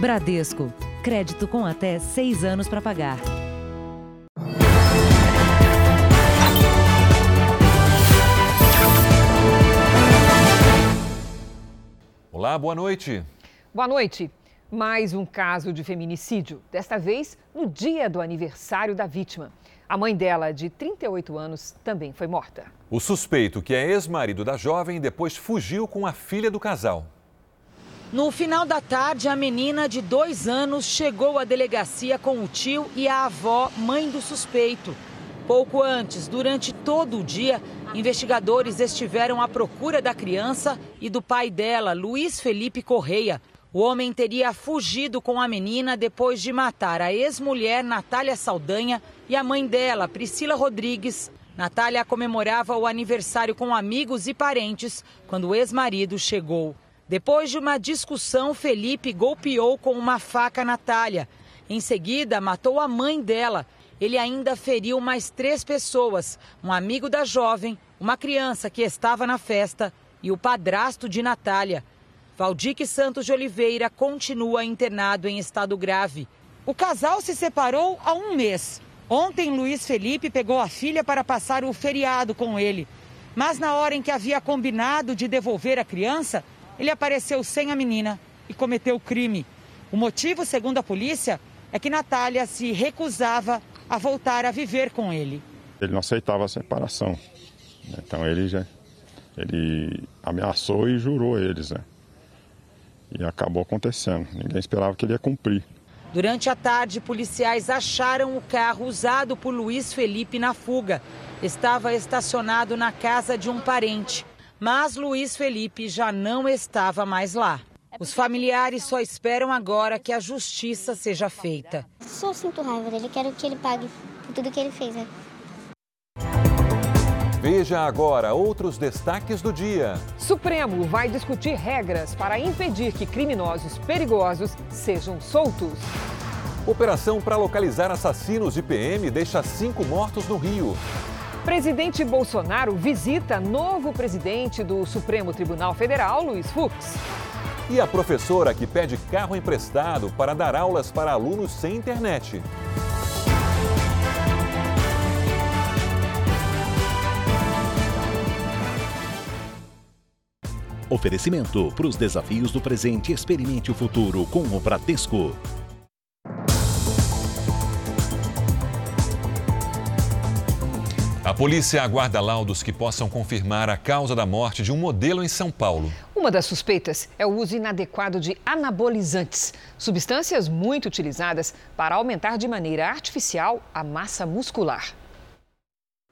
Bradesco. Crédito com até seis anos para pagar. Olá, boa noite. Boa noite. Mais um caso de feminicídio, desta vez no dia do aniversário da vítima. A mãe dela, de 38 anos, também foi morta. O suspeito, que é ex-marido da jovem, depois fugiu com a filha do casal. No final da tarde, a menina de dois anos chegou à delegacia com o tio e a avó, mãe do suspeito. Pouco antes, durante todo o dia, investigadores estiveram à procura da criança e do pai dela, Luiz Felipe Correia. O homem teria fugido com a menina depois de matar a ex-mulher Natália Saldanha e a mãe dela, Priscila Rodrigues. Natália comemorava o aniversário com amigos e parentes quando o ex-marido chegou. Depois de uma discussão, Felipe golpeou com uma faca Natália. Em seguida, matou a mãe dela. Ele ainda feriu mais três pessoas: um amigo da jovem, uma criança que estava na festa e o padrasto de Natália. Valdique Santos de Oliveira continua internado em estado grave. O casal se separou há um mês. Ontem, Luiz Felipe pegou a filha para passar o feriado com ele. Mas na hora em que havia combinado de devolver a criança, ele apareceu sem a menina e cometeu o crime. O motivo, segundo a polícia, é que Natália se recusava a voltar a viver com ele. Ele não aceitava a separação. Então ele já ele ameaçou e jurou eles, né? E acabou acontecendo. Ninguém esperava que ele ia cumprir. Durante a tarde, policiais acharam o carro usado por Luiz Felipe na fuga. Estava estacionado na casa de um parente. Mas Luiz Felipe já não estava mais lá. Os familiares só esperam agora que a justiça seja feita. Só sinto raiva dele, quero que ele pague por tudo que ele fez. Né? Veja agora outros destaques do dia. Supremo vai discutir regras para impedir que criminosos perigosos sejam soltos. Operação para localizar assassinos de PM deixa cinco mortos no Rio. Presidente Bolsonaro visita novo presidente do Supremo Tribunal Federal, Luiz Fux. E a professora que pede carro emprestado para dar aulas para alunos sem internet. Oferecimento para os desafios do presente, experimente o futuro com o Bradesco. A polícia aguarda laudos que possam confirmar a causa da morte de um modelo em São Paulo. Uma das suspeitas é o uso inadequado de anabolizantes, substâncias muito utilizadas para aumentar de maneira artificial a massa muscular.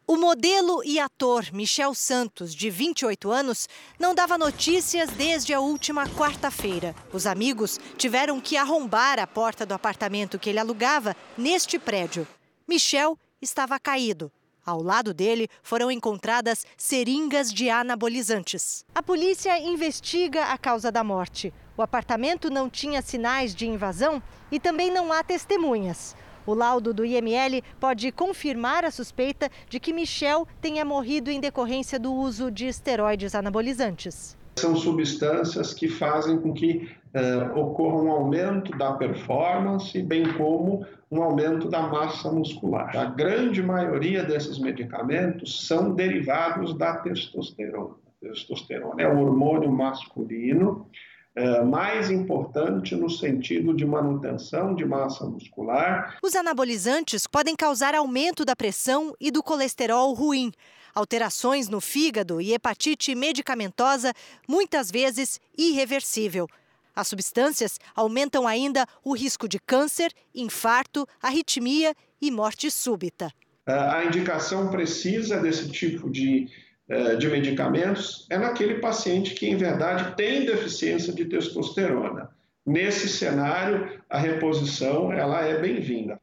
O modelo e ator Michel Santos, de 28 anos, não dava notícias desde a última quarta-feira. Os amigos tiveram que arrombar a porta do apartamento que ele alugava neste prédio. Michel estava caído. Ao lado dele foram encontradas seringas de anabolizantes. A polícia investiga a causa da morte. O apartamento não tinha sinais de invasão e também não há testemunhas. O laudo do IML pode confirmar a suspeita de que Michel tenha morrido em decorrência do uso de esteroides anabolizantes. São substâncias que fazem com que uh, ocorra um aumento da performance, bem como um aumento da massa muscular. A grande maioria desses medicamentos são derivados da testosterona. A testosterona é o hormônio masculino é, mais importante no sentido de manutenção de massa muscular. Os anabolizantes podem causar aumento da pressão e do colesterol ruim, alterações no fígado e hepatite medicamentosa, muitas vezes irreversível. As substâncias aumentam ainda o risco de câncer, infarto, arritmia e morte súbita. É, a indicação precisa desse tipo de é, de medicamentos é naquele paciente que, em verdade, tem deficiência de testosterona. Nesse cenário, a reposição ela é bem-vinda.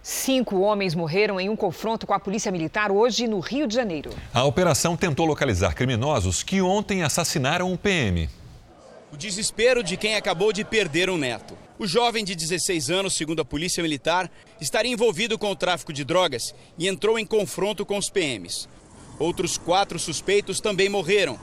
Cinco homens morreram em um confronto com a Polícia Militar hoje no Rio de Janeiro. A operação tentou localizar criminosos que ontem assassinaram um PM. O desespero de quem acabou de perder um neto. O jovem de 16 anos, segundo a Polícia Militar, estaria envolvido com o tráfico de drogas e entrou em confronto com os PMs. Outros quatro suspeitos também morreram.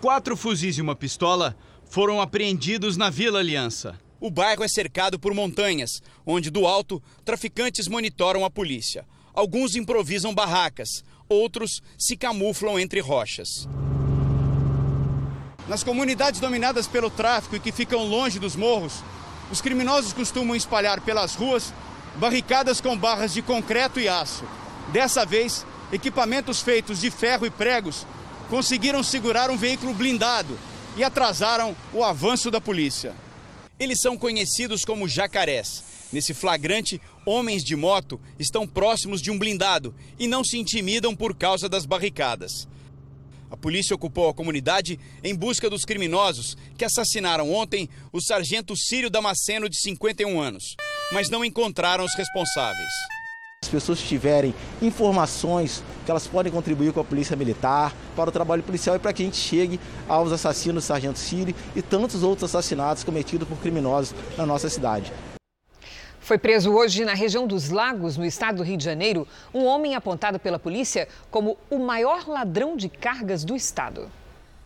Quatro fuzis e uma pistola foram apreendidos na Vila Aliança. O bairro é cercado por montanhas, onde do alto traficantes monitoram a polícia. Alguns improvisam barracas, outros se camuflam entre rochas. Nas comunidades dominadas pelo tráfico e que ficam longe dos morros, os criminosos costumam espalhar pelas ruas barricadas com barras de concreto e aço. Dessa vez, equipamentos feitos de ferro e pregos conseguiram segurar um veículo blindado e atrasaram o avanço da polícia. Eles são conhecidos como jacarés. Nesse flagrante, homens de moto estão próximos de um blindado e não se intimidam por causa das barricadas. A polícia ocupou a comunidade em busca dos criminosos que assassinaram ontem o sargento Círio Damasceno, de 51 anos, mas não encontraram os responsáveis. As pessoas tiverem informações que elas podem contribuir com a polícia militar, para o trabalho policial e para que a gente chegue aos assassinos do Sargento Círio e tantos outros assassinatos cometidos por criminosos na nossa cidade. Foi preso hoje na região dos Lagos, no estado do Rio de Janeiro, um homem apontado pela polícia como o maior ladrão de cargas do estado.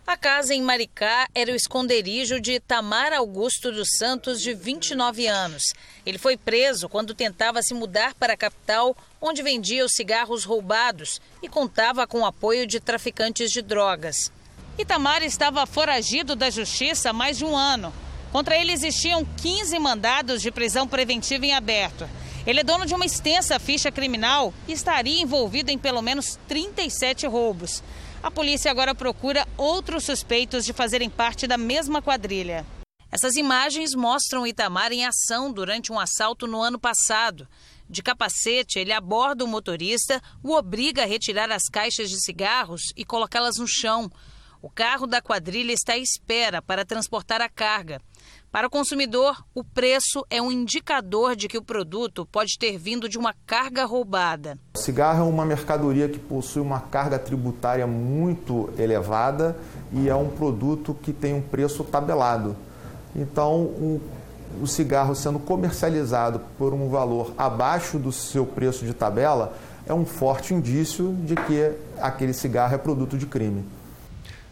A casa em Maricá era o esconderijo de Tamar Augusto dos Santos, de 29 anos. Ele foi preso quando tentava se mudar para a capital, onde vendia os cigarros roubados e contava com o apoio de traficantes de drogas. Itamar estava foragido da justiça há mais de um ano. Contra ele existiam 15 mandados de prisão preventiva em aberto. Ele é dono de uma extensa ficha criminal e estaria envolvido em pelo menos 37 roubos. A polícia agora procura outros suspeitos de fazerem parte da mesma quadrilha. Essas imagens mostram Itamar em ação durante um assalto no ano passado. De capacete, ele aborda o motorista, o obriga a retirar as caixas de cigarros e colocá-las no chão. O carro da quadrilha está à espera para transportar a carga. Para o consumidor, o preço é um indicador de que o produto pode ter vindo de uma carga roubada. O cigarro é uma mercadoria que possui uma carga tributária muito elevada e é um produto que tem um preço tabelado. Então, o, o cigarro sendo comercializado por um valor abaixo do seu preço de tabela é um forte indício de que aquele cigarro é produto de crime.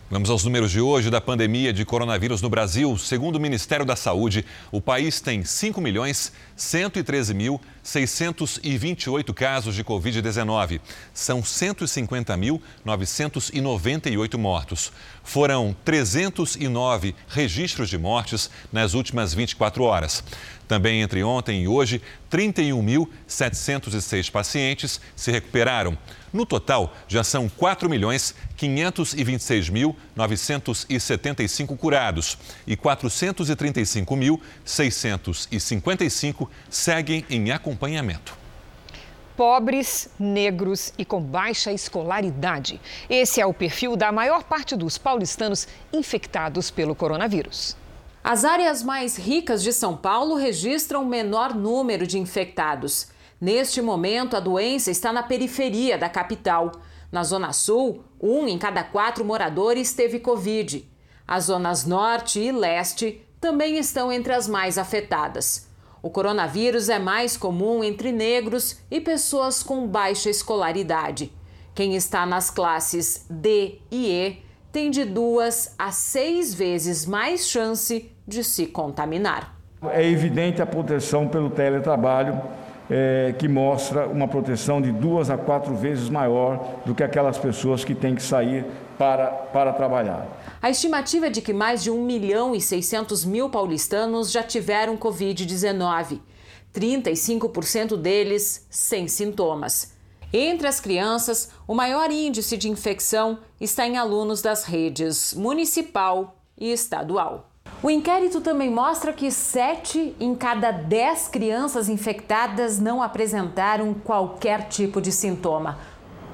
Vamos aos números de hoje da pandemia de coronavírus no Brasil. Segundo o Ministério da Saúde, o país tem 5 milhões 113 mil 628 casos de Covid-19. São 150.998 mortos. Foram 309 registros de mortes nas últimas 24 horas. Também entre ontem e hoje, 31.706 pacientes se recuperaram. No total, já são 4 milhões 526.975 curados e 435.655 seguem em acompanhamento pobres, negros e com baixa escolaridade. Esse é o perfil da maior parte dos paulistanos infectados pelo coronavírus. As áreas mais ricas de São Paulo registram menor número de infectados. Neste momento, a doença está na periferia da capital. Na Zona Sul, um em cada quatro moradores teve Covid. As zonas Norte e Leste também estão entre as mais afetadas. O coronavírus é mais comum entre negros e pessoas com baixa escolaridade. Quem está nas classes D e E tem de duas a seis vezes mais chance de se contaminar. É evidente a proteção pelo teletrabalho, é, que mostra uma proteção de duas a quatro vezes maior do que aquelas pessoas que têm que sair para, para trabalhar. A estimativa é de que mais de 1 milhão e 600 mil paulistanos já tiveram Covid-19, 35% deles sem sintomas. Entre as crianças, o maior índice de infecção está em alunos das redes municipal e estadual. O inquérito também mostra que 7 em cada 10 crianças infectadas não apresentaram qualquer tipo de sintoma.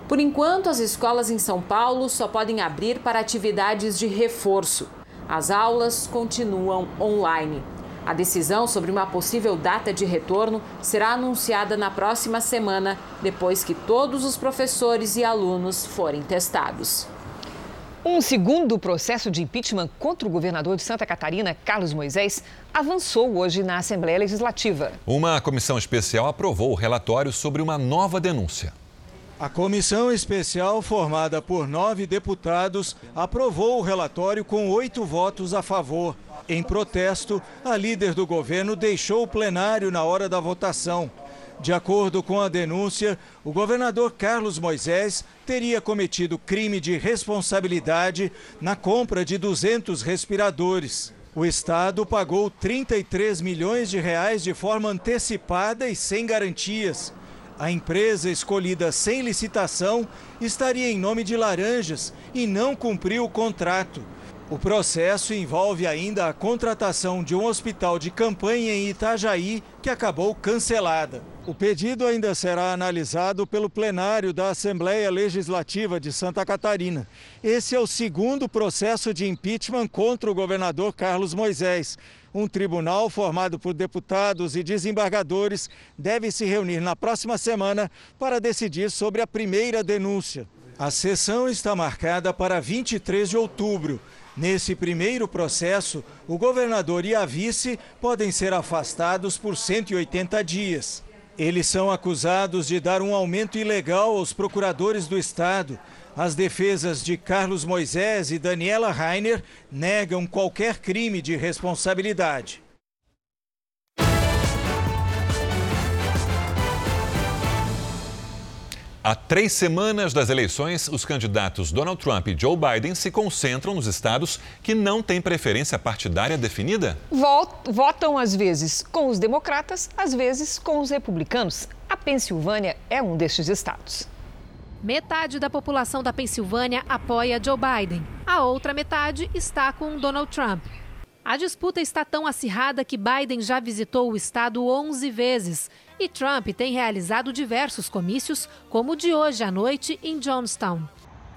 Por enquanto, as escolas em São Paulo só podem abrir para atividades de reforço. As aulas continuam online. A decisão sobre uma possível data de retorno será anunciada na próxima semana, depois que todos os professores e alunos forem testados. Um segundo processo de impeachment contra o governador de Santa Catarina, Carlos Moisés, avançou hoje na Assembleia Legislativa. Uma comissão especial aprovou o relatório sobre uma nova denúncia. A comissão especial, formada por nove deputados, aprovou o relatório com oito votos a favor. Em protesto, a líder do governo deixou o plenário na hora da votação. De acordo com a denúncia, o governador Carlos Moisés teria cometido crime de responsabilidade na compra de 200 respiradores. O Estado pagou 33 milhões de reais de forma antecipada e sem garantias. A empresa escolhida sem licitação estaria em nome de Laranjas e não cumpriu o contrato. O processo envolve ainda a contratação de um hospital de campanha em Itajaí, que acabou cancelada. O pedido ainda será analisado pelo plenário da Assembleia Legislativa de Santa Catarina. Esse é o segundo processo de impeachment contra o governador Carlos Moisés. Um tribunal formado por deputados e desembargadores deve se reunir na próxima semana para decidir sobre a primeira denúncia. A sessão está marcada para 23 de outubro. Nesse primeiro processo, o governador e a vice podem ser afastados por 180 dias. Eles são acusados de dar um aumento ilegal aos procuradores do Estado. As defesas de Carlos Moisés e Daniela Rainer negam qualquer crime de responsabilidade. Há três semanas das eleições, os candidatos Donald Trump e Joe Biden se concentram nos estados que não têm preferência partidária definida? Votam às vezes com os democratas, às vezes com os republicanos. A Pensilvânia é um destes estados. Metade da população da Pensilvânia apoia Joe Biden. A outra metade está com Donald Trump. A disputa está tão acirrada que Biden já visitou o estado 11 vezes e Trump tem realizado diversos comícios, como o de hoje à noite em Johnstown.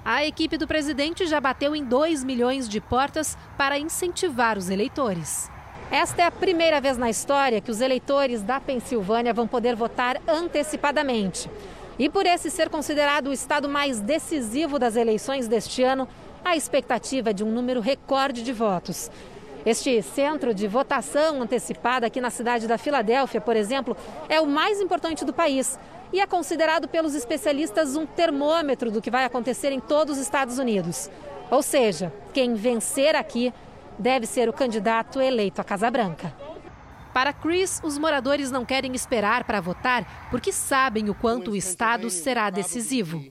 A equipe do presidente já bateu em 2 milhões de portas para incentivar os eleitores. Esta é a primeira vez na história que os eleitores da Pensilvânia vão poder votar antecipadamente. E por esse ser considerado o estado mais decisivo das eleições deste ano, a expectativa é de um número recorde de votos. Este centro de votação antecipada aqui na cidade da Filadélfia, por exemplo, é o mais importante do país e é considerado pelos especialistas um termômetro do que vai acontecer em todos os Estados Unidos. Ou seja, quem vencer aqui deve ser o candidato eleito à Casa Branca. Para Chris, os moradores não querem esperar para votar porque sabem o quanto o estado será decisivo.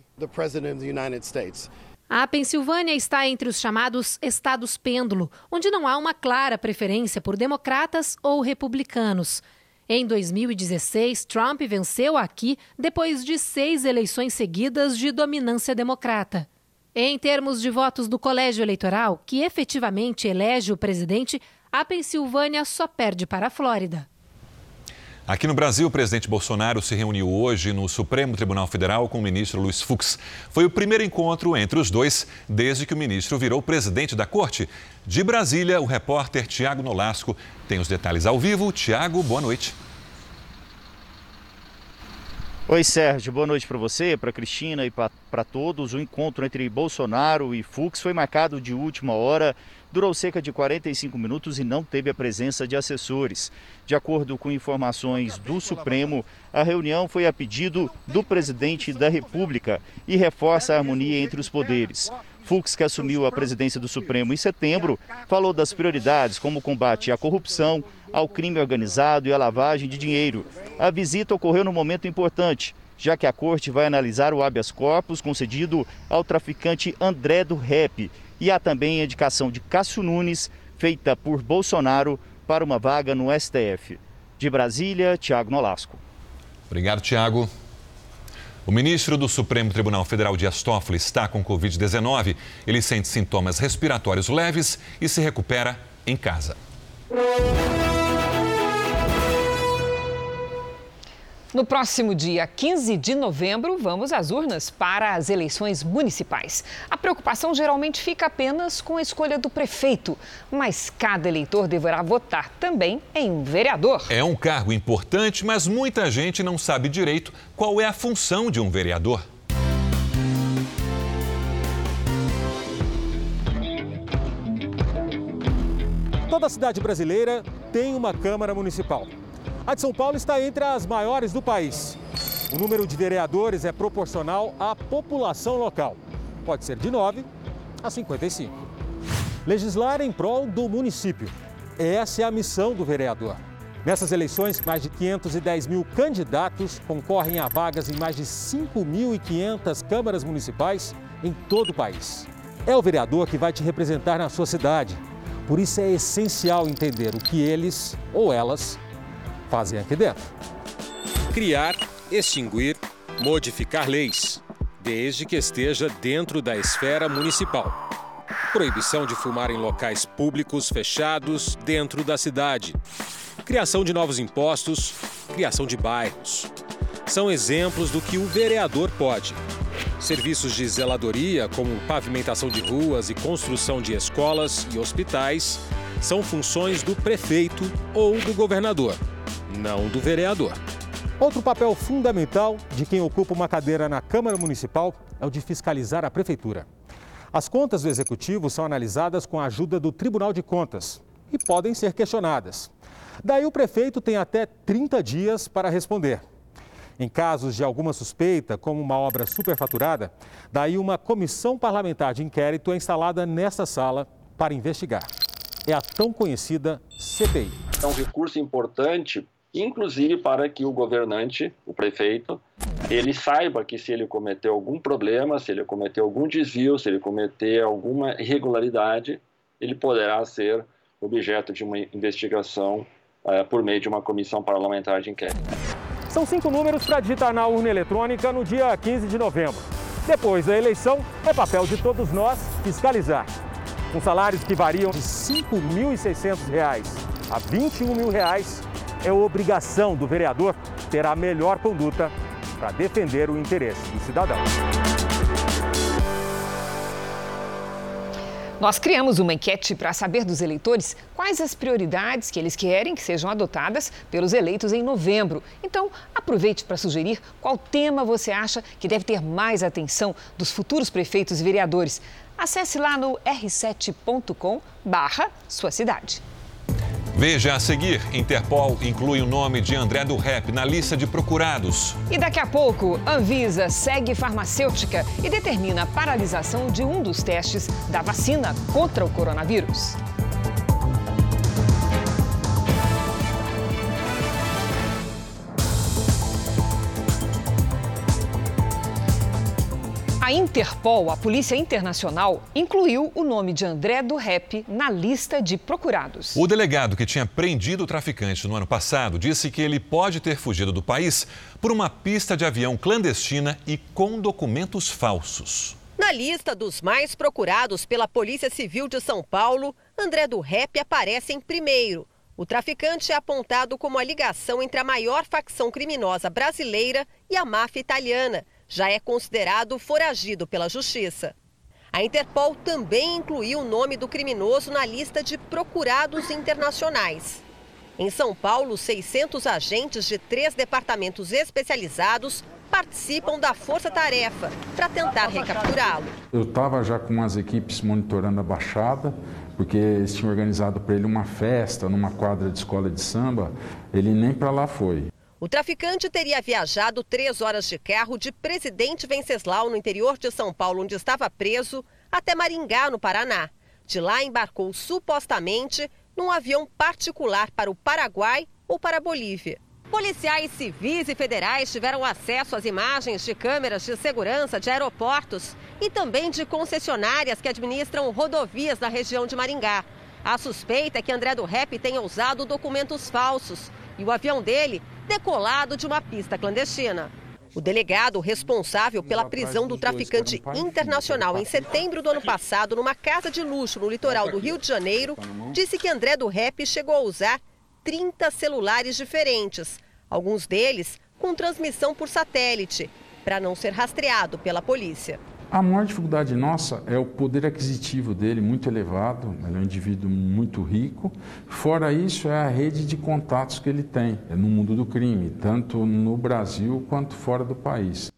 A Pensilvânia está entre os chamados estados pêndulo, onde não há uma clara preferência por democratas ou republicanos. Em 2016, Trump venceu aqui depois de seis eleições seguidas de dominância democrata. Em termos de votos do colégio eleitoral, que efetivamente elege o presidente, a Pensilvânia só perde para a Flórida. Aqui no Brasil, o presidente Bolsonaro se reuniu hoje no Supremo Tribunal Federal com o ministro Luiz Fux. Foi o primeiro encontro entre os dois desde que o ministro virou presidente da corte. De Brasília, o repórter Tiago Nolasco tem os detalhes ao vivo. Tiago, boa noite. Oi, Sérgio. Boa noite para você, para Cristina e para todos. O encontro entre Bolsonaro e Fux foi marcado de última hora durou cerca de 45 minutos e não teve a presença de assessores. De acordo com informações do Supremo, a reunião foi a pedido do presidente da República e reforça a harmonia entre os poderes. Fux, que assumiu a presidência do Supremo em setembro, falou das prioridades como o combate à corrupção, ao crime organizado e à lavagem de dinheiro. A visita ocorreu num momento importante, já que a corte vai analisar o habeas corpus concedido ao traficante André do Rep e há também a indicação de Cássio Nunes, feita por Bolsonaro, para uma vaga no STF. De Brasília, Tiago Nolasco. Obrigado, Tiago. O ministro do Supremo Tribunal Federal, Dias Toffoli, está com Covid-19. Ele sente sintomas respiratórios leves e se recupera em casa. No próximo dia 15 de novembro, vamos às urnas para as eleições municipais. A preocupação geralmente fica apenas com a escolha do prefeito, mas cada eleitor deverá votar também em um vereador. É um cargo importante, mas muita gente não sabe direito qual é a função de um vereador. Toda cidade brasileira tem uma Câmara Municipal. A de São Paulo está entre as maiores do país. O número de vereadores é proporcional à população local. Pode ser de 9 a 55. Legislar em prol do município. Essa é a missão do vereador. Nessas eleições, mais de 510 mil candidatos concorrem a vagas em mais de 5.500 câmaras municipais em todo o país. É o vereador que vai te representar na sua cidade. Por isso é essencial entender o que eles ou elas fazem aqui dentro. Criar, extinguir, modificar leis, desde que esteja dentro da esfera municipal. Proibição de fumar em locais públicos fechados dentro da cidade. Criação de novos impostos, criação de bairros. São exemplos do que o vereador pode. Serviços de zeladoria, como pavimentação de ruas e construção de escolas e hospitais, são funções do prefeito ou do governador, não do vereador. Outro papel fundamental de quem ocupa uma cadeira na Câmara Municipal é o de fiscalizar a prefeitura. As contas do executivo são analisadas com a ajuda do Tribunal de Contas e podem ser questionadas. Daí o prefeito tem até 30 dias para responder. Em casos de alguma suspeita, como uma obra superfaturada, daí uma comissão parlamentar de inquérito é instalada nesta sala para investigar. É a tão conhecida CPI. É um recurso importante, inclusive para que o governante, o prefeito, ele saiba que se ele cometer algum problema, se ele cometer algum desvio, se ele cometer alguma irregularidade, ele poderá ser objeto de uma investigação uh, por meio de uma comissão parlamentar de inquérito. São cinco números para digitar na urna eletrônica no dia 15 de novembro. Depois da eleição, é papel de todos nós fiscalizar. Com salários que variam de R$ 5.600 a 21 mil reais, é obrigação do vereador ter a melhor conduta para defender o interesse do cidadão. Nós criamos uma enquete para saber dos eleitores quais as prioridades que eles querem que sejam adotadas pelos eleitos em novembro. Então, aproveite para sugerir qual tema você acha que deve ter mais atenção dos futuros prefeitos e vereadores. Acesse lá no r7.com barra sua cidade. Veja a seguir: Interpol inclui o nome de André do Rep na lista de procurados. E daqui a pouco, Anvisa segue farmacêutica e determina a paralisação de um dos testes da vacina contra o coronavírus. A Interpol, a Polícia Internacional, incluiu o nome de André do Rep na lista de procurados. O delegado que tinha prendido o traficante no ano passado disse que ele pode ter fugido do país por uma pista de avião clandestina e com documentos falsos. Na lista dos mais procurados pela Polícia Civil de São Paulo, André do Rep aparece em primeiro. O traficante é apontado como a ligação entre a maior facção criminosa brasileira e a máfia italiana já é considerado foragido pela Justiça. A Interpol também incluiu o nome do criminoso na lista de procurados internacionais. Em São Paulo, 600 agentes de três departamentos especializados participam da força-tarefa para tentar recapturá-lo. Eu estava já com as equipes monitorando a Baixada, porque eles tinham organizado para ele uma festa numa quadra de escola de samba. Ele nem para lá foi. O traficante teria viajado três horas de carro de Presidente Venceslau, no interior de São Paulo, onde estava preso, até Maringá, no Paraná. De lá embarcou supostamente num avião particular para o Paraguai ou para a Bolívia. Policiais civis e federais tiveram acesso às imagens de câmeras de segurança de aeroportos e também de concessionárias que administram rodovias na região de Maringá. A suspeita é que André do Rep tenha usado documentos falsos e o avião dele decolado de uma pista clandestina. O delegado responsável pela prisão do traficante internacional em setembro do ano passado numa casa de luxo no litoral do Rio de Janeiro disse que André do Rep chegou a usar 30 celulares diferentes, alguns deles com transmissão por satélite, para não ser rastreado pela polícia. A maior dificuldade nossa é o poder aquisitivo dele muito elevado, ele é um indivíduo muito rico. Fora isso, é a rede de contatos que ele tem no mundo do crime, tanto no Brasil quanto fora do país.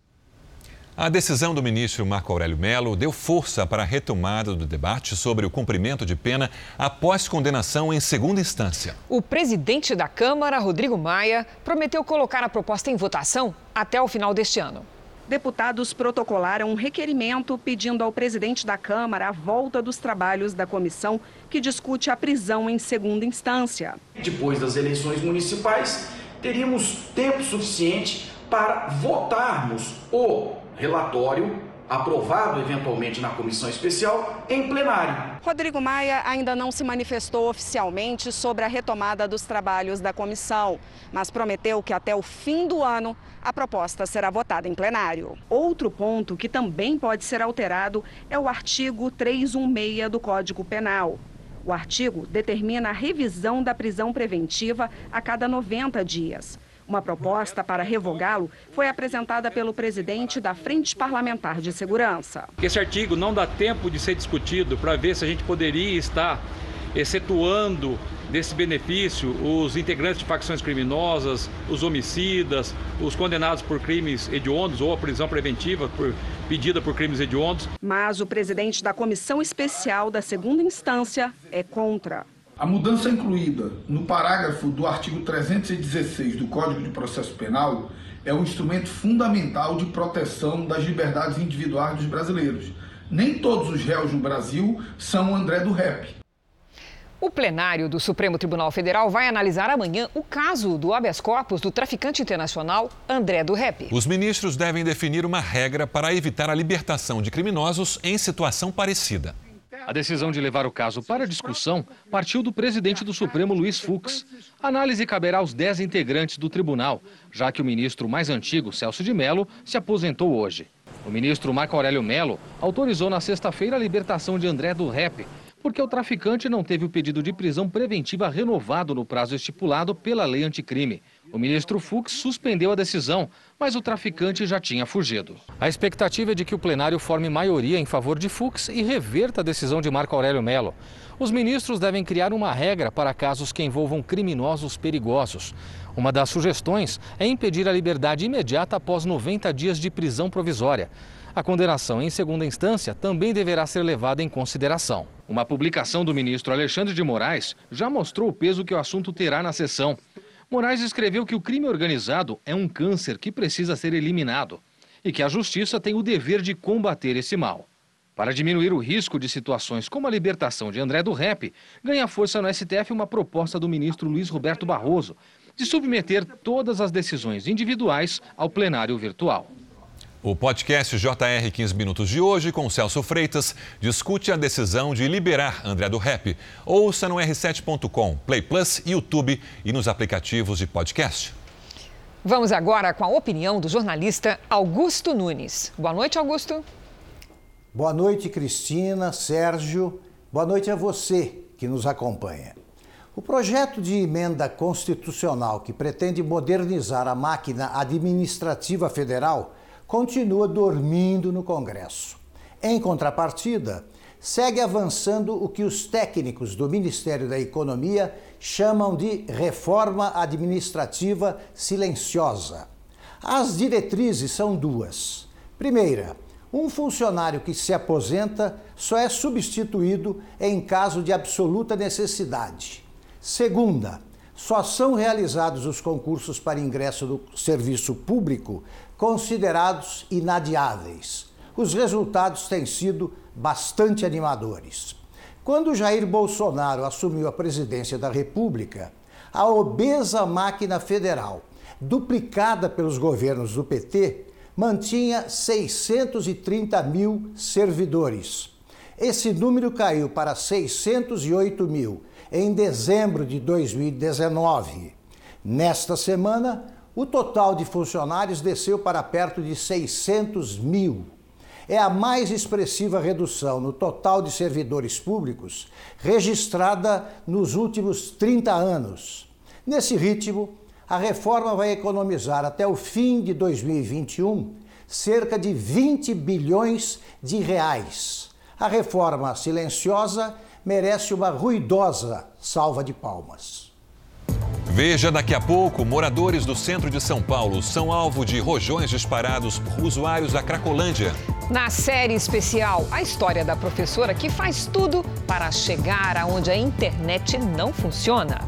A decisão do ministro Marco Aurélio Mello deu força para a retomada do debate sobre o cumprimento de pena após condenação em segunda instância. O presidente da Câmara, Rodrigo Maia, prometeu colocar a proposta em votação até o final deste ano. Deputados protocolaram um requerimento pedindo ao presidente da Câmara a volta dos trabalhos da comissão que discute a prisão em segunda instância. Depois das eleições municipais, teríamos tempo suficiente para votarmos o relatório aprovado eventualmente na comissão especial em plenário. Rodrigo Maia ainda não se manifestou oficialmente sobre a retomada dos trabalhos da comissão, mas prometeu que até o fim do ano a proposta será votada em plenário. Outro ponto que também pode ser alterado é o artigo 316 do Código Penal. O artigo determina a revisão da prisão preventiva a cada 90 dias. Uma proposta para revogá-lo foi apresentada pelo presidente da Frente Parlamentar de Segurança. Esse artigo não dá tempo de ser discutido para ver se a gente poderia estar excetuando desse benefício os integrantes de facções criminosas, os homicidas, os condenados por crimes hediondos ou a prisão preventiva por, pedida por crimes hediondos. Mas o presidente da comissão especial da segunda instância é contra. A mudança incluída no parágrafo do artigo 316 do Código de Processo Penal é um instrumento fundamental de proteção das liberdades individuais dos brasileiros. Nem todos os réus no Brasil são André do Rep. O plenário do Supremo Tribunal Federal vai analisar amanhã o caso do habeas corpus do traficante internacional André do Rep. Os ministros devem definir uma regra para evitar a libertação de criminosos em situação parecida. A decisão de levar o caso para discussão partiu do presidente do Supremo, Luiz Fux. A análise caberá aos dez integrantes do tribunal, já que o ministro mais antigo, Celso de Mello, se aposentou hoje. O ministro Marco Aurélio Mello autorizou na sexta-feira a libertação de André do Rep, porque o traficante não teve o pedido de prisão preventiva renovado no prazo estipulado pela lei anticrime. O ministro Fux suspendeu a decisão, mas o traficante já tinha fugido. A expectativa é de que o plenário forme maioria em favor de Fux e reverta a decisão de Marco Aurélio Mello. Os ministros devem criar uma regra para casos que envolvam criminosos perigosos. Uma das sugestões é impedir a liberdade imediata após 90 dias de prisão provisória. A condenação em segunda instância também deverá ser levada em consideração. Uma publicação do ministro Alexandre de Moraes já mostrou o peso que o assunto terá na sessão. Moraes escreveu que o crime organizado é um câncer que precisa ser eliminado e que a justiça tem o dever de combater esse mal. Para diminuir o risco de situações como a libertação de André do Rep, ganha força no STF uma proposta do ministro Luiz Roberto Barroso de submeter todas as decisões individuais ao plenário virtual. O podcast JR 15 Minutos de hoje, com Celso Freitas, discute a decisão de liberar André do Rap. Ouça no r7.com, Play Plus, YouTube e nos aplicativos de podcast. Vamos agora com a opinião do jornalista Augusto Nunes. Boa noite, Augusto. Boa noite, Cristina, Sérgio. Boa noite a você que nos acompanha. O projeto de emenda constitucional que pretende modernizar a máquina administrativa federal continua dormindo no Congresso. Em contrapartida, segue avançando o que os técnicos do Ministério da Economia chamam de reforma administrativa silenciosa. As diretrizes são duas. Primeira, um funcionário que se aposenta só é substituído em caso de absoluta necessidade. Segunda, só são realizados os concursos para ingresso do serviço público considerados inadiáveis. Os resultados têm sido bastante animadores. Quando Jair Bolsonaro assumiu a presidência da República, a obesa máquina federal, duplicada pelos governos do PT, mantinha 630 mil servidores. Esse número caiu para 608 mil em dezembro de 2019. Nesta semana, o total de funcionários desceu para perto de 600 mil. É a mais expressiva redução no total de servidores públicos registrada nos últimos 30 anos. Nesse ritmo, a reforma vai economizar até o fim de 2021 cerca de 20 bilhões de reais. A reforma silenciosa merece uma ruidosa salva de palmas. Veja daqui a pouco: moradores do centro de São Paulo são alvo de rojões disparados por usuários da Cracolândia. Na série especial, a história da professora que faz tudo para chegar aonde a internet não funciona.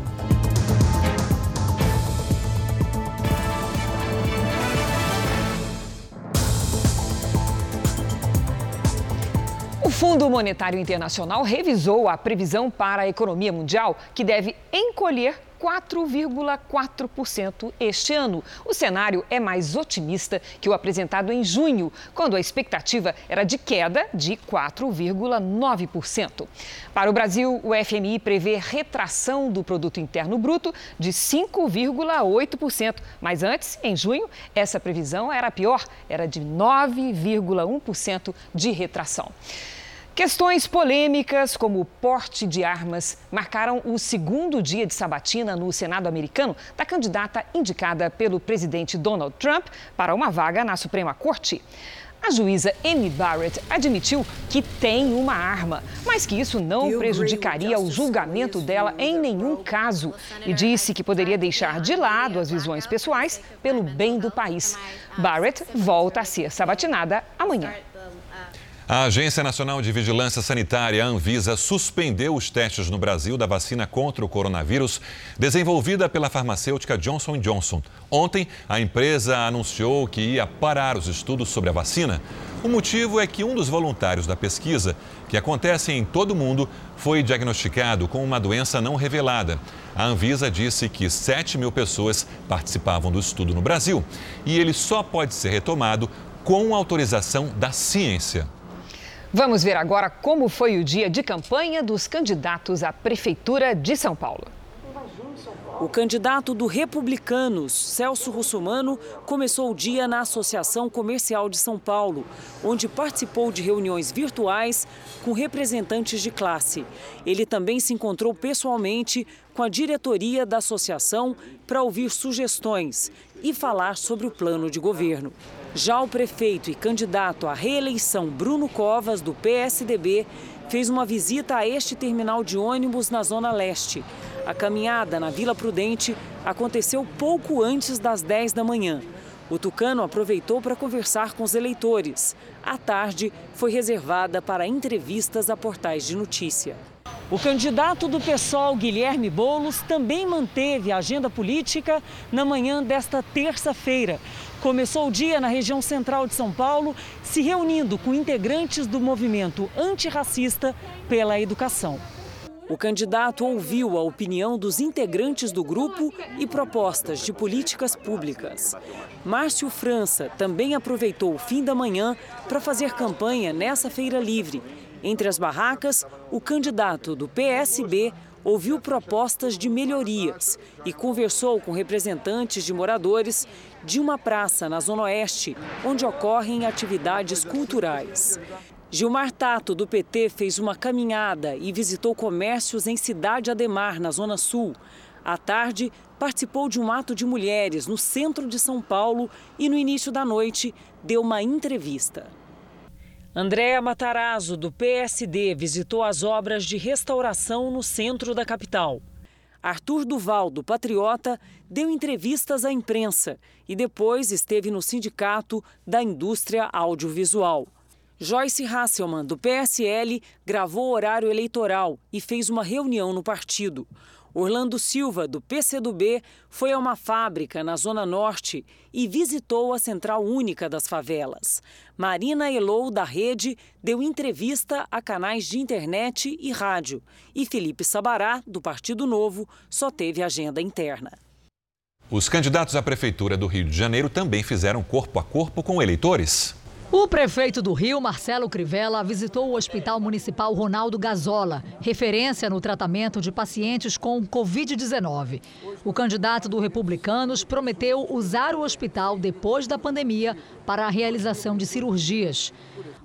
O Fundo Monetário Internacional revisou a previsão para a economia mundial, que deve encolher 4,4% este ano. O cenário é mais otimista que o apresentado em junho, quando a expectativa era de queda de 4,9%. Para o Brasil, o FMI prevê retração do produto interno bruto de 5,8%, mas antes, em junho, essa previsão era pior, era de 9,1% de retração. Questões polêmicas, como o porte de armas, marcaram o segundo dia de sabatina no Senado americano da candidata indicada pelo presidente Donald Trump para uma vaga na Suprema Corte. A juíza Amy Barrett admitiu que tem uma arma, mas que isso não prejudicaria o julgamento dela em nenhum caso e disse que poderia deixar de lado as visões pessoais pelo bem do país. Barrett volta a ser sabatinada amanhã. A Agência Nacional de Vigilância Sanitária, Anvisa, suspendeu os testes no Brasil da vacina contra o coronavírus desenvolvida pela farmacêutica Johnson Johnson. Ontem, a empresa anunciou que ia parar os estudos sobre a vacina. O motivo é que um dos voluntários da pesquisa, que acontece em todo o mundo, foi diagnosticado com uma doença não revelada. A Anvisa disse que 7 mil pessoas participavam do estudo no Brasil e ele só pode ser retomado com autorização da ciência. Vamos ver agora como foi o dia de campanha dos candidatos à Prefeitura de São Paulo. O candidato do Republicanos, Celso Russomano, começou o dia na Associação Comercial de São Paulo, onde participou de reuniões virtuais com representantes de classe. Ele também se encontrou pessoalmente com a diretoria da associação para ouvir sugestões e falar sobre o plano de governo. Já o prefeito e candidato à reeleição Bruno Covas, do PSDB, fez uma visita a este terminal de ônibus na Zona Leste. A caminhada na Vila Prudente aconteceu pouco antes das 10 da manhã. O Tucano aproveitou para conversar com os eleitores. A tarde foi reservada para entrevistas a portais de notícia. O candidato do PSOL, Guilherme Boulos, também manteve a agenda política na manhã desta terça-feira. Começou o dia na região central de São Paulo, se reunindo com integrantes do movimento antirracista pela educação. O candidato ouviu a opinião dos integrantes do grupo e propostas de políticas públicas. Márcio França também aproveitou o fim da manhã para fazer campanha nessa feira livre entre as barracas, o candidato do PSB ouviu propostas de melhorias e conversou com representantes de moradores de uma praça na Zona Oeste, onde ocorrem atividades culturais. Gilmar Tato, do PT, fez uma caminhada e visitou comércios em Cidade Ademar, na Zona Sul. À tarde, participou de um ato de mulheres no centro de São Paulo e, no início da noite, deu uma entrevista. Andréa Matarazzo, do PSD, visitou as obras de restauração no centro da capital. Arthur Duval, do Patriota, deu entrevistas à imprensa e depois esteve no Sindicato da Indústria Audiovisual. Joyce Hasselmann, do PSL, gravou horário eleitoral e fez uma reunião no partido. Orlando Silva, do PCdoB, foi a uma fábrica na Zona Norte e visitou a Central Única das Favelas. Marina Elou, da Rede, deu entrevista a canais de internet e rádio. E Felipe Sabará, do Partido Novo, só teve agenda interna. Os candidatos à Prefeitura do Rio de Janeiro também fizeram corpo a corpo com eleitores. O prefeito do Rio, Marcelo Crivella, visitou o Hospital Municipal Ronaldo Gazola, referência no tratamento de pacientes com Covid-19. O candidato do Republicanos prometeu usar o hospital depois da pandemia para a realização de cirurgias.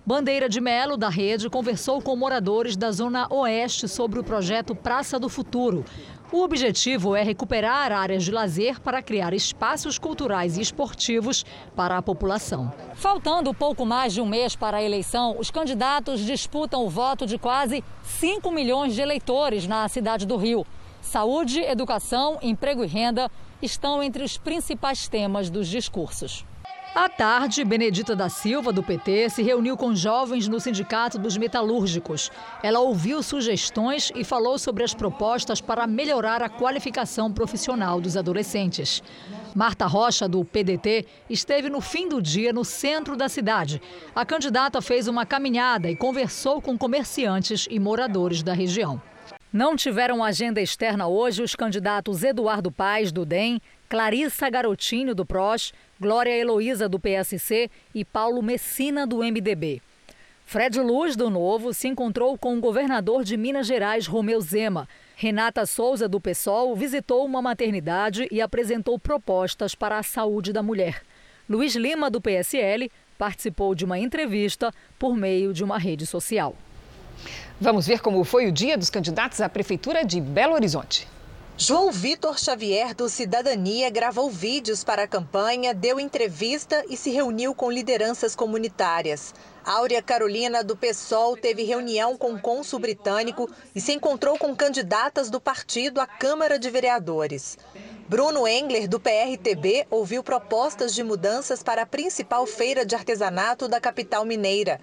Bandeira de Melo, da rede, conversou com moradores da Zona Oeste sobre o projeto Praça do Futuro, o objetivo é recuperar áreas de lazer para criar espaços culturais e esportivos para a população. Faltando pouco mais de um mês para a eleição, os candidatos disputam o voto de quase 5 milhões de eleitores na cidade do Rio. Saúde, educação, emprego e renda estão entre os principais temas dos discursos. À tarde, Benedita da Silva, do PT, se reuniu com jovens no Sindicato dos Metalúrgicos. Ela ouviu sugestões e falou sobre as propostas para melhorar a qualificação profissional dos adolescentes. Marta Rocha, do PDT, esteve no fim do dia no centro da cidade. A candidata fez uma caminhada e conversou com comerciantes e moradores da região. Não tiveram agenda externa hoje os candidatos Eduardo Paes, do DEM, Clarissa Garotinho, do PROS, Glória Heloísa, do PSC e Paulo Messina, do MDB. Fred Luz, do Novo, se encontrou com o governador de Minas Gerais, Romeu Zema. Renata Souza, do PSOL, visitou uma maternidade e apresentou propostas para a saúde da mulher. Luiz Lima, do PSL, participou de uma entrevista por meio de uma rede social. Vamos ver como foi o dia dos candidatos à Prefeitura de Belo Horizonte. João Vitor Xavier, do Cidadania, gravou vídeos para a campanha, deu entrevista e se reuniu com lideranças comunitárias. Áurea Carolina, do PSOL, teve reunião com o cônsul britânico e se encontrou com candidatas do partido à Câmara de Vereadores. Bruno Engler, do PRTB, ouviu propostas de mudanças para a principal feira de artesanato da capital mineira.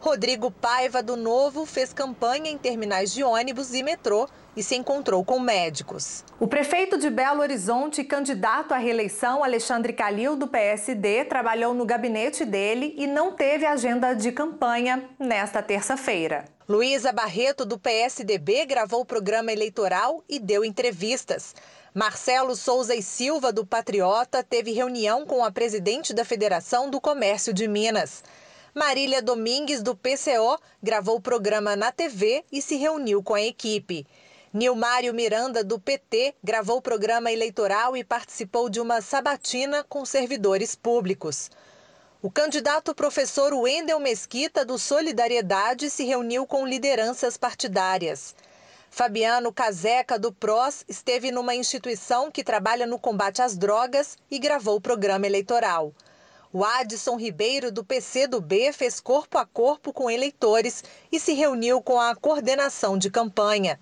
Rodrigo Paiva, do Novo, fez campanha em terminais de ônibus e metrô e se encontrou com médicos. O prefeito de Belo Horizonte, candidato à reeleição, Alexandre Calil, do PSD, trabalhou no gabinete dele e não teve agenda de campanha nesta terça-feira. Luísa Barreto, do PSDB, gravou o programa eleitoral e deu entrevistas. Marcelo Souza e Silva, do Patriota, teve reunião com a presidente da Federação do Comércio de Minas. Marília Domingues, do PCO, gravou o programa na TV e se reuniu com a equipe. Nilmário Miranda, do PT, gravou o programa eleitoral e participou de uma sabatina com servidores públicos. O candidato professor Wendel Mesquita, do Solidariedade, se reuniu com lideranças partidárias. Fabiano Caseca, do PROS, esteve numa instituição que trabalha no combate às drogas e gravou o programa eleitoral. O Adson Ribeiro, do PCdoB, fez corpo a corpo com eleitores e se reuniu com a coordenação de campanha.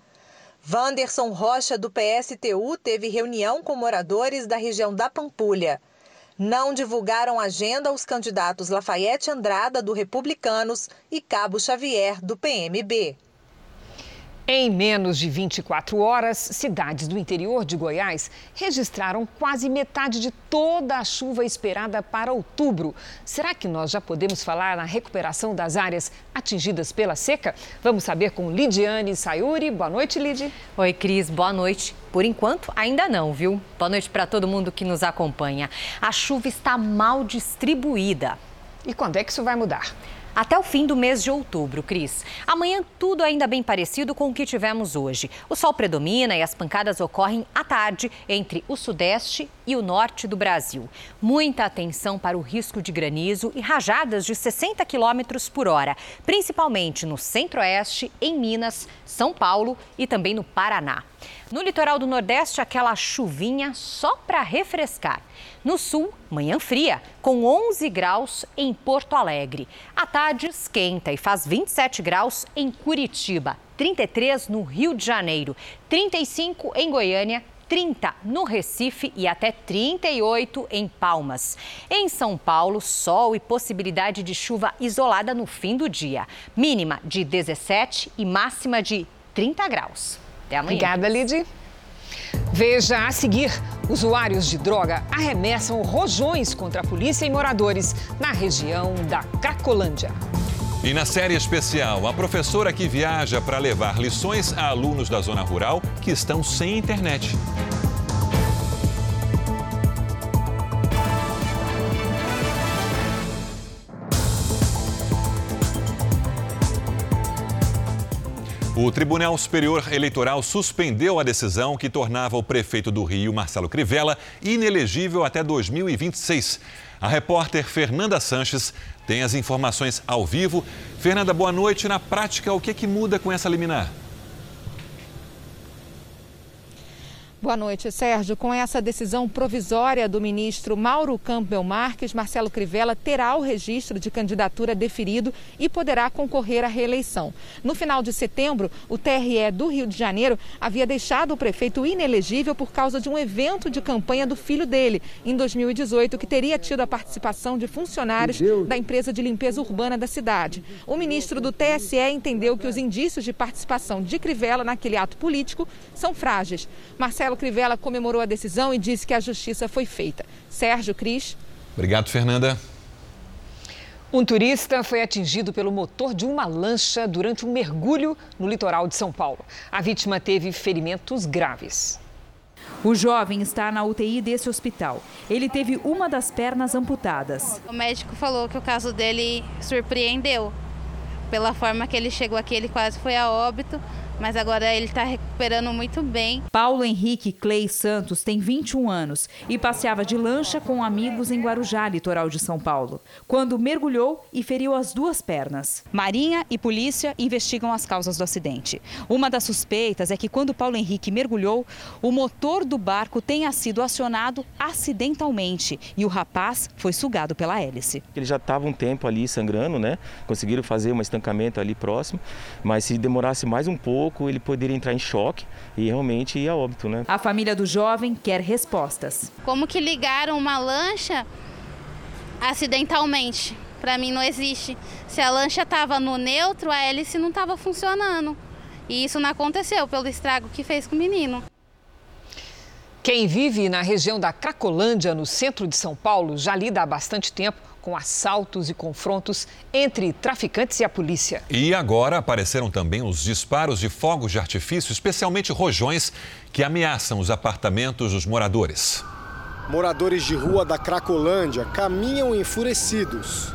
Wanderson Rocha, do PSTU, teve reunião com moradores da região da Pampulha. Não divulgaram agenda os candidatos Lafayette Andrada, do Republicanos, e Cabo Xavier, do PMB. Em menos de 24 horas, cidades do interior de Goiás registraram quase metade de toda a chuva esperada para outubro. Será que nós já podemos falar na recuperação das áreas atingidas pela seca? Vamos saber com Lidiane Sayuri. Boa noite, Lid. Oi, Cris. Boa noite. Por enquanto, ainda não, viu? Boa noite para todo mundo que nos acompanha. A chuva está mal distribuída. E quando é que isso vai mudar? Até o fim do mês de outubro, Cris. Amanhã tudo ainda bem parecido com o que tivemos hoje. O sol predomina e as pancadas ocorrem à tarde entre o sudeste e o norte do Brasil. Muita atenção para o risco de granizo e rajadas de 60 km por hora, principalmente no centro-oeste, em Minas, São Paulo e também no Paraná. No litoral do Nordeste, aquela chuvinha só para refrescar. No sul, manhã fria, com 11 graus em Porto Alegre. À tarde, esquenta e faz 27 graus em Curitiba, 33 no Rio de Janeiro, 35 em Goiânia, 30 no Recife e até 38 em Palmas. Em São Paulo, sol e possibilidade de chuva isolada no fim do dia. Mínima de 17 e máxima de 30 graus. Até amanhã. Obrigada, Lidy. Veja a seguir: usuários de droga arremessam rojões contra a polícia e moradores na região da Cracolândia. E na série especial, a professora que viaja para levar lições a alunos da zona rural que estão sem internet. O Tribunal Superior Eleitoral suspendeu a decisão que tornava o prefeito do Rio, Marcelo Crivella, inelegível até 2026. A repórter Fernanda Sanches tem as informações ao vivo. Fernanda, boa noite. Na prática, o que, é que muda com essa liminar? Boa noite, Sérgio. Com essa decisão provisória do ministro Mauro Campbell Marques, Marcelo Crivella terá o registro de candidatura deferido e poderá concorrer à reeleição. No final de setembro, o TRE do Rio de Janeiro havia deixado o prefeito inelegível por causa de um evento de campanha do filho dele, em 2018, que teria tido a participação de funcionários da empresa de limpeza urbana da cidade. O ministro do TSE entendeu que os indícios de participação de Crivella naquele ato político são frágeis. Marcelo Marcelo Crivella comemorou a decisão e disse que a justiça foi feita. Sérgio Cris. Obrigado, Fernanda. Um turista foi atingido pelo motor de uma lancha durante um mergulho no litoral de São Paulo. A vítima teve ferimentos graves. O jovem está na UTI desse hospital. Ele teve uma das pernas amputadas. O médico falou que o caso dele surpreendeu. Pela forma que ele chegou aqui, ele quase foi a óbito mas agora ele está recuperando muito bem. Paulo Henrique Clay Santos tem 21 anos e passeava de lancha com amigos em Guarujá, litoral de São Paulo, quando mergulhou e feriu as duas pernas. Marinha e polícia investigam as causas do acidente. Uma das suspeitas é que quando Paulo Henrique mergulhou, o motor do barco tenha sido acionado acidentalmente e o rapaz foi sugado pela hélice. Ele já estava um tempo ali sangrando, né? Conseguiram fazer um estancamento ali próximo, mas se demorasse mais um pouco pouco ele poderia entrar em choque e realmente ir a óbito, né? A família do jovem quer respostas. Como que ligaram uma lancha acidentalmente? Para mim não existe. Se a lancha estava no neutro, a hélice não estava funcionando. E isso não aconteceu pelo estrago que fez com o menino. Quem vive na região da Cracolândia, no centro de São Paulo, já lida há bastante tempo com assaltos e confrontos entre traficantes e a polícia. E agora apareceram também os disparos de fogos de artifício, especialmente rojões, que ameaçam os apartamentos dos moradores. Moradores de rua da Cracolândia caminham enfurecidos.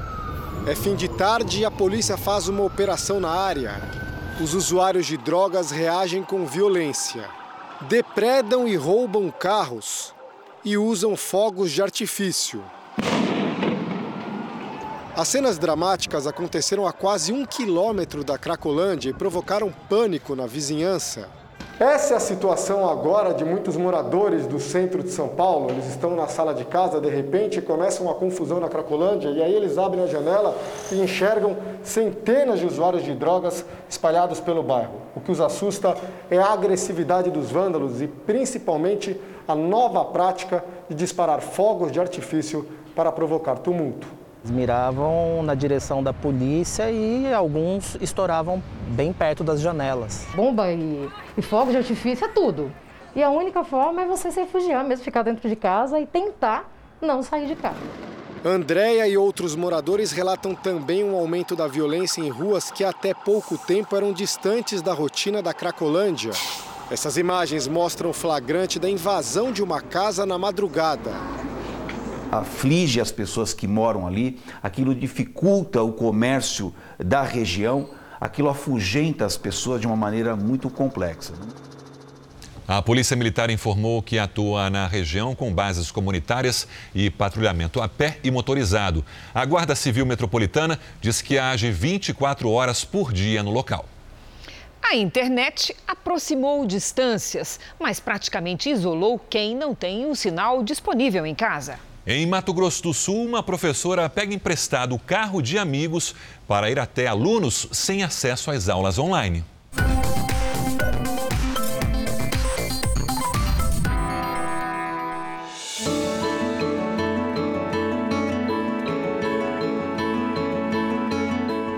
É fim de tarde e a polícia faz uma operação na área. Os usuários de drogas reagem com violência. Depredam e roubam carros e usam fogos de artifício. As cenas dramáticas aconteceram a quase um quilômetro da Cracolândia e provocaram pânico na vizinhança. Essa é a situação agora de muitos moradores do centro de São Paulo. Eles estão na sala de casa, de repente começa uma confusão na Cracolândia e aí eles abrem a janela e enxergam centenas de usuários de drogas espalhados pelo bairro. O que os assusta é a agressividade dos vândalos e principalmente a nova prática de disparar fogos de artifício para provocar tumulto. Eles miravam na direção da polícia e alguns estouravam bem perto das janelas. Bomba e, e fogo de artifício é tudo. E a única forma é você se refugiar, mesmo ficar dentro de casa e tentar não sair de casa. Andréia e outros moradores relatam também um aumento da violência em ruas que até pouco tempo eram distantes da rotina da Cracolândia. Essas imagens mostram o flagrante da invasão de uma casa na madrugada aflige as pessoas que moram ali, aquilo dificulta o comércio da região, aquilo afugenta as pessoas de uma maneira muito complexa. A Polícia Militar informou que atua na região com bases comunitárias e patrulhamento a pé e motorizado. A Guarda Civil Metropolitana diz que age 24 horas por dia no local. A internet aproximou distâncias, mas praticamente isolou quem não tem um sinal disponível em casa. Em Mato Grosso do Sul, uma professora pega emprestado o carro de amigos para ir até alunos sem acesso às aulas online.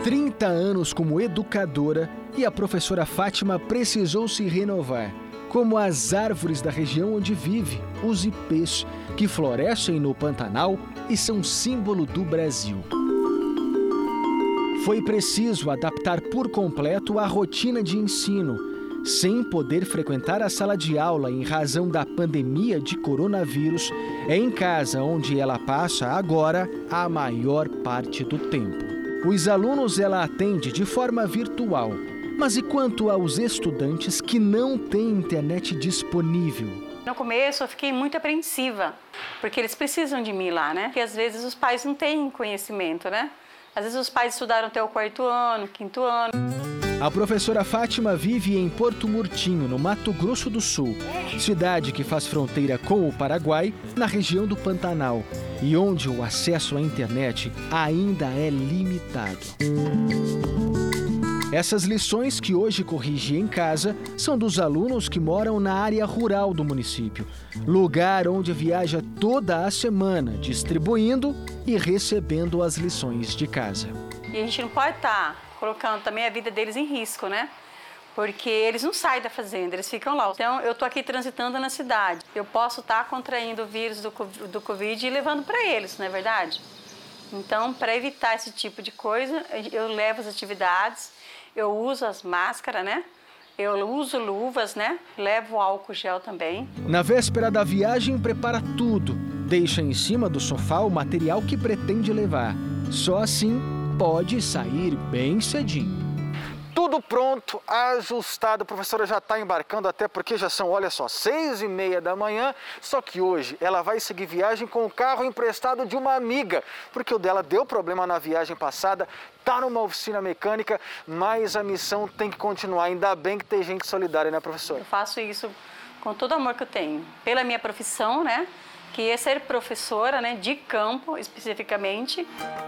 Trinta anos como educadora e a professora Fátima precisou se renovar como as árvores da região onde vive, os ipês, que florescem no Pantanal e são símbolo do Brasil. Foi preciso adaptar por completo a rotina de ensino, sem poder frequentar a sala de aula em razão da pandemia de coronavírus, é em casa onde ela passa agora a maior parte do tempo. Os alunos ela atende de forma virtual mas e quanto aos estudantes que não têm internet disponível? No começo eu fiquei muito apreensiva, porque eles precisam de mim lá, né? Porque às vezes os pais não têm conhecimento, né? Às vezes os pais estudaram até o quarto ano, quinto ano. A professora Fátima vive em Porto Murtinho, no Mato Grosso do Sul, cidade que faz fronteira com o Paraguai, na região do Pantanal, e onde o acesso à internet ainda é limitado. Essas lições que hoje corrige em casa são dos alunos que moram na área rural do município, lugar onde viaja toda a semana, distribuindo e recebendo as lições de casa. E a gente não pode estar colocando também a vida deles em risco, né? Porque eles não saem da fazenda, eles ficam lá. Então, eu estou aqui transitando na cidade. Eu posso estar contraindo o vírus do Covid e levando para eles, não é verdade? Então, para evitar esse tipo de coisa, eu levo as atividades, eu uso as máscaras, né? Eu uso luvas, né? Levo álcool gel também. Na véspera da viagem, prepara tudo. Deixa em cima do sofá o material que pretende levar. Só assim pode sair bem cedinho. Tudo pronto, ajustado. A professora já está embarcando, até porque já são, olha só, seis e meia da manhã. Só que hoje ela vai seguir viagem com o carro emprestado de uma amiga, porque o dela deu problema na viagem passada, está numa oficina mecânica, mas a missão tem que continuar. Ainda bem que tem gente solidária, né, professora? Eu faço isso com todo o amor que eu tenho, pela minha profissão, né? Que é ser professora, né, de campo especificamente.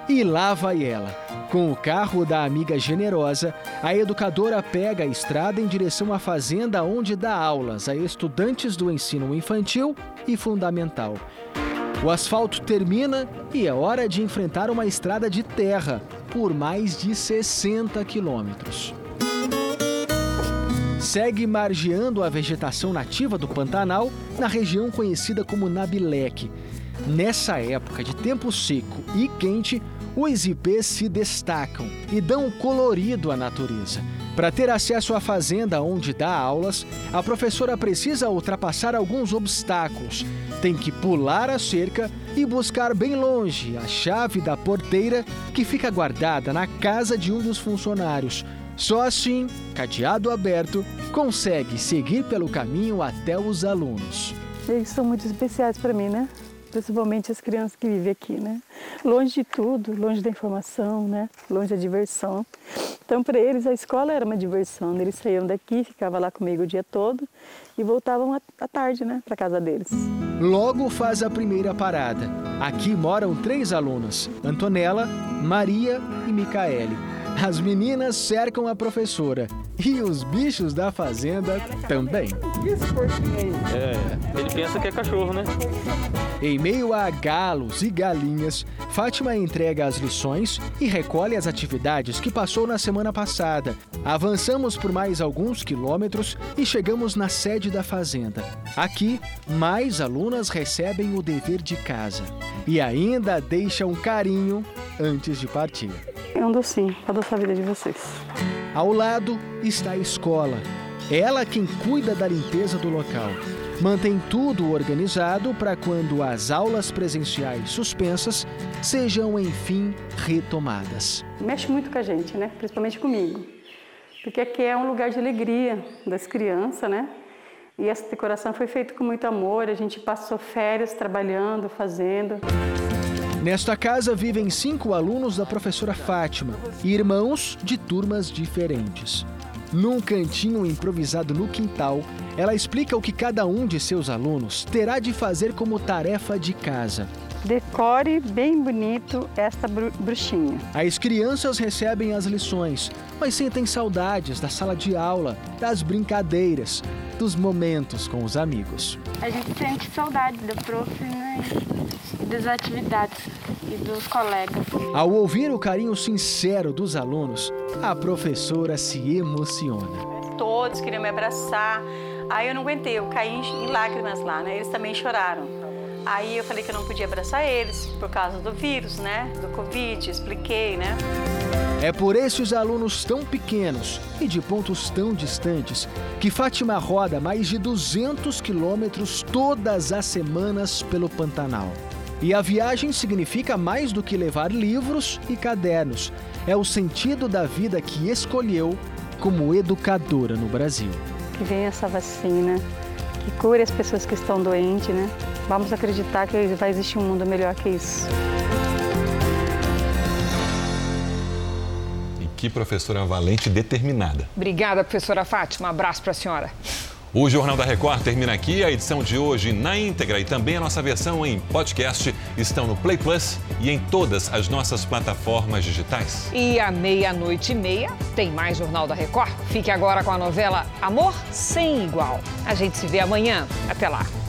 E lá vai ela. Com o carro da amiga generosa, a educadora pega a estrada em direção à fazenda onde dá aulas a estudantes do ensino infantil e fundamental. O asfalto termina e é hora de enfrentar uma estrada de terra por mais de 60 quilômetros segue margeando a vegetação nativa do Pantanal na região conhecida como Nabileque. Nessa época de tempo seco e quente, os ipês se destacam e dão colorido à natureza. Para ter acesso à fazenda onde dá aulas, a professora precisa ultrapassar alguns obstáculos. Tem que pular a cerca e buscar bem longe a chave da porteira que fica guardada na casa de um dos funcionários. Só assim, cadeado aberto, consegue seguir pelo caminho até os alunos. Eles são muito especiais para mim, né? Principalmente as crianças que vivem aqui, né? Longe de tudo, longe da informação, né? Longe da diversão. Então, para eles, a escola era uma diversão. Eles saíam daqui, ficavam lá comigo o dia todo e voltavam à tarde, né? Para casa deles. Logo faz a primeira parada. Aqui moram três alunas: Antonella, Maria e Micaele. As meninas cercam a professora e os bichos da fazenda também. É, ele pensa que é cachorro, né? Em meio a galos e galinhas, Fátima entrega as lições e recolhe as atividades que passou na semana passada. Avançamos por mais alguns quilômetros e chegamos na sede da fazenda. Aqui, mais alunas recebem o dever de casa e ainda deixam carinho antes de partir. É um docinho para adoçar a vida de vocês. Ao lado está a escola. Ela quem cuida da limpeza do local. Mantém tudo organizado para quando as aulas presenciais suspensas sejam enfim retomadas. Mexe muito com a gente, né? Principalmente comigo. Porque aqui é um lugar de alegria das crianças, né? E essa decoração foi feita com muito amor, a gente passou férias trabalhando, fazendo. Nesta casa vivem cinco alunos da professora Fátima, irmãos de turmas diferentes. Num cantinho improvisado no quintal, ela explica o que cada um de seus alunos terá de fazer como tarefa de casa. Decore bem bonito esta bruxinha. As crianças recebem as lições, mas sentem saudades da sala de aula, das brincadeiras, dos momentos com os amigos. A gente sente saudade do prof, né? E das atividades e dos colegas. Ao ouvir o carinho sincero dos alunos, a professora se emociona. Todos queriam me abraçar. Aí eu não aguentei, eu caí em lágrimas lá, né? Eles também choraram. Aí eu falei que eu não podia abraçar eles por causa do vírus, né? Do Covid, expliquei, né? É por esses alunos tão pequenos e de pontos tão distantes que Fátima roda mais de 200 quilômetros todas as semanas pelo Pantanal. E a viagem significa mais do que levar livros e cadernos. É o sentido da vida que escolheu como educadora no Brasil. Que venha essa vacina, que cure as pessoas que estão doentes, né? Vamos acreditar que vai existir um mundo melhor que isso. E que professora valente e determinada. Obrigada, professora Fátima. Um abraço para a senhora. O Jornal da Record termina aqui. A edição de hoje na íntegra e também a nossa versão em podcast estão no Play Plus e em todas as nossas plataformas digitais. E à meia-noite e meia tem mais Jornal da Record. Fique agora com a novela Amor Sem Igual. A gente se vê amanhã. Até lá.